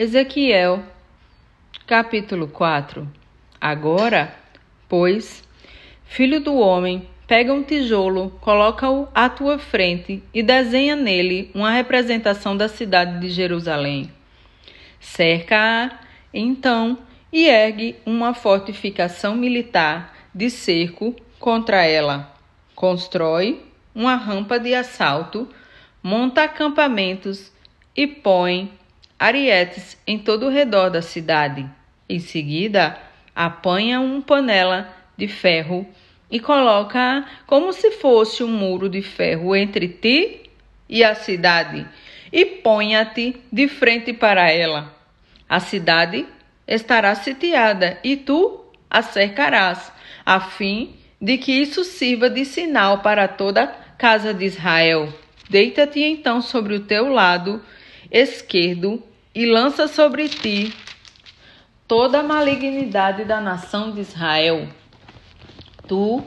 Ezequiel, capítulo 4 Agora, pois, filho do homem, pega um tijolo, coloca-o à tua frente e desenha nele uma representação da cidade de Jerusalém. Cerca-a, então, e ergue uma fortificação militar de cerco contra ela. Constrói uma rampa de assalto, monta acampamentos e põe arietes em todo o redor da cidade. Em seguida, apanha uma panela de ferro e coloca como se fosse um muro de ferro entre ti e a cidade, e ponha-te de frente para ela. A cidade estará sitiada e tu a cercarás, a fim de que isso sirva de sinal para toda a casa de Israel. Deita-te então sobre o teu lado esquerdo e lança sobre ti toda a malignidade da nação de Israel. Tu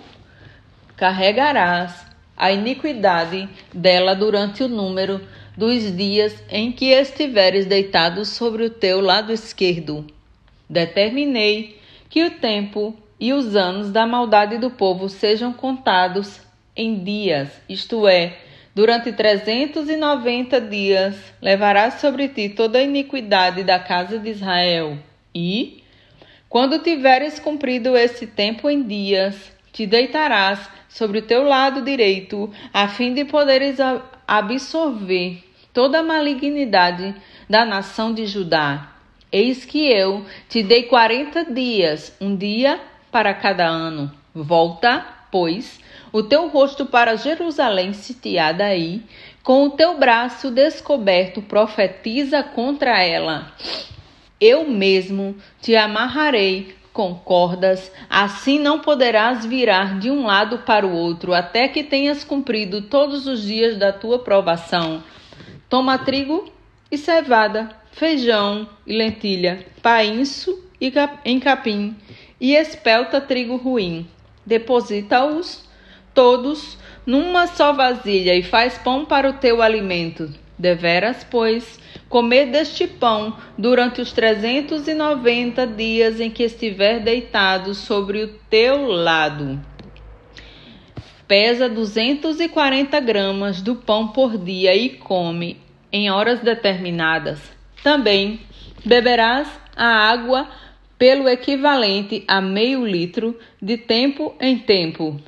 carregarás a iniquidade dela durante o número dos dias em que estiveres deitado sobre o teu lado esquerdo. Determinei que o tempo e os anos da maldade do povo sejam contados em dias, isto é, Durante trezentos e noventa dias levarás sobre ti toda a iniquidade da casa de Israel. E, quando tiveres cumprido esse tempo em dias, te deitarás sobre o teu lado direito, a fim de poderes absorver toda a malignidade da nação de Judá. Eis que eu te dei quarenta dias, um dia para cada ano. Volta, pois, o teu rosto para Jerusalém sitiada aí, com o teu braço descoberto profetiza contra ela. Eu mesmo te amarrarei com cordas, assim não poderás virar de um lado para o outro, até que tenhas cumprido todos os dias da tua provação. Toma trigo e cevada, feijão e lentilha, painço e em capim, e espelta trigo ruim. Deposita-os todos numa só vasilha e faz pão para o teu alimento. Deveras, pois, comer deste pão durante os trezentos e noventa dias em que estiver deitado sobre o teu lado. Pesa duzentos e quarenta gramas do pão por dia e come em horas determinadas. Também beberás a água pelo equivalente a meio litro de tempo em tempo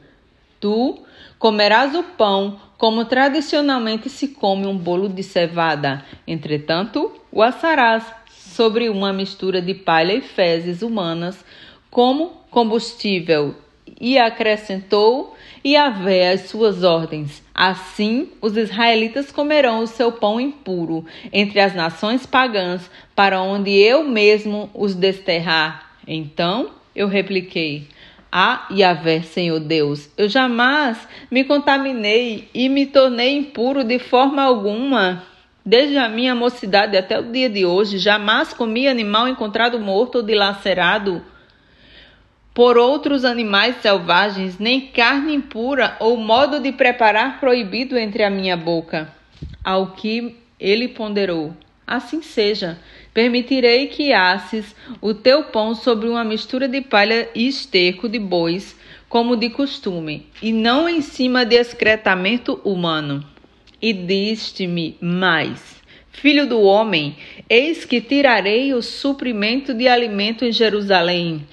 Tu comerás o pão como tradicionalmente se come um bolo de cevada. Entretanto, o assarás sobre uma mistura de palha e fezes humanas como combustível. E acrescentou e Yahvé as suas ordens. Assim, os israelitas comerão o seu pão impuro entre as nações pagãs, para onde eu mesmo os desterrar. Então eu repliquei: ah, Yahvé, Senhor Deus, eu jamais me contaminei e me tornei impuro de forma alguma. Desde a minha mocidade até o dia de hoje, jamais comi animal encontrado morto ou dilacerado por outros animais selvagens, nem carne impura ou modo de preparar proibido entre a minha boca. Ao que ele ponderou: Assim seja. Permitirei que asses o teu pão sobre uma mistura de palha e esterco de bois, como de costume, e não em cima de excretamento humano. E diste-me mais: Filho do homem, eis que tirarei o suprimento de alimento em Jerusalém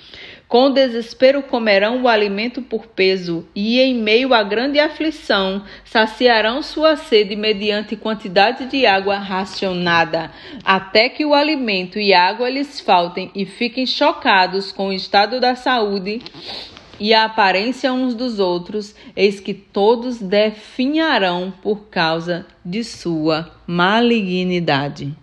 com desespero comerão o alimento por peso, e em meio à grande aflição saciarão sua sede mediante quantidade de água racionada, até que o alimento e água lhes faltem e fiquem chocados com o estado da saúde e a aparência uns dos outros, eis que todos definharão por causa de sua malignidade.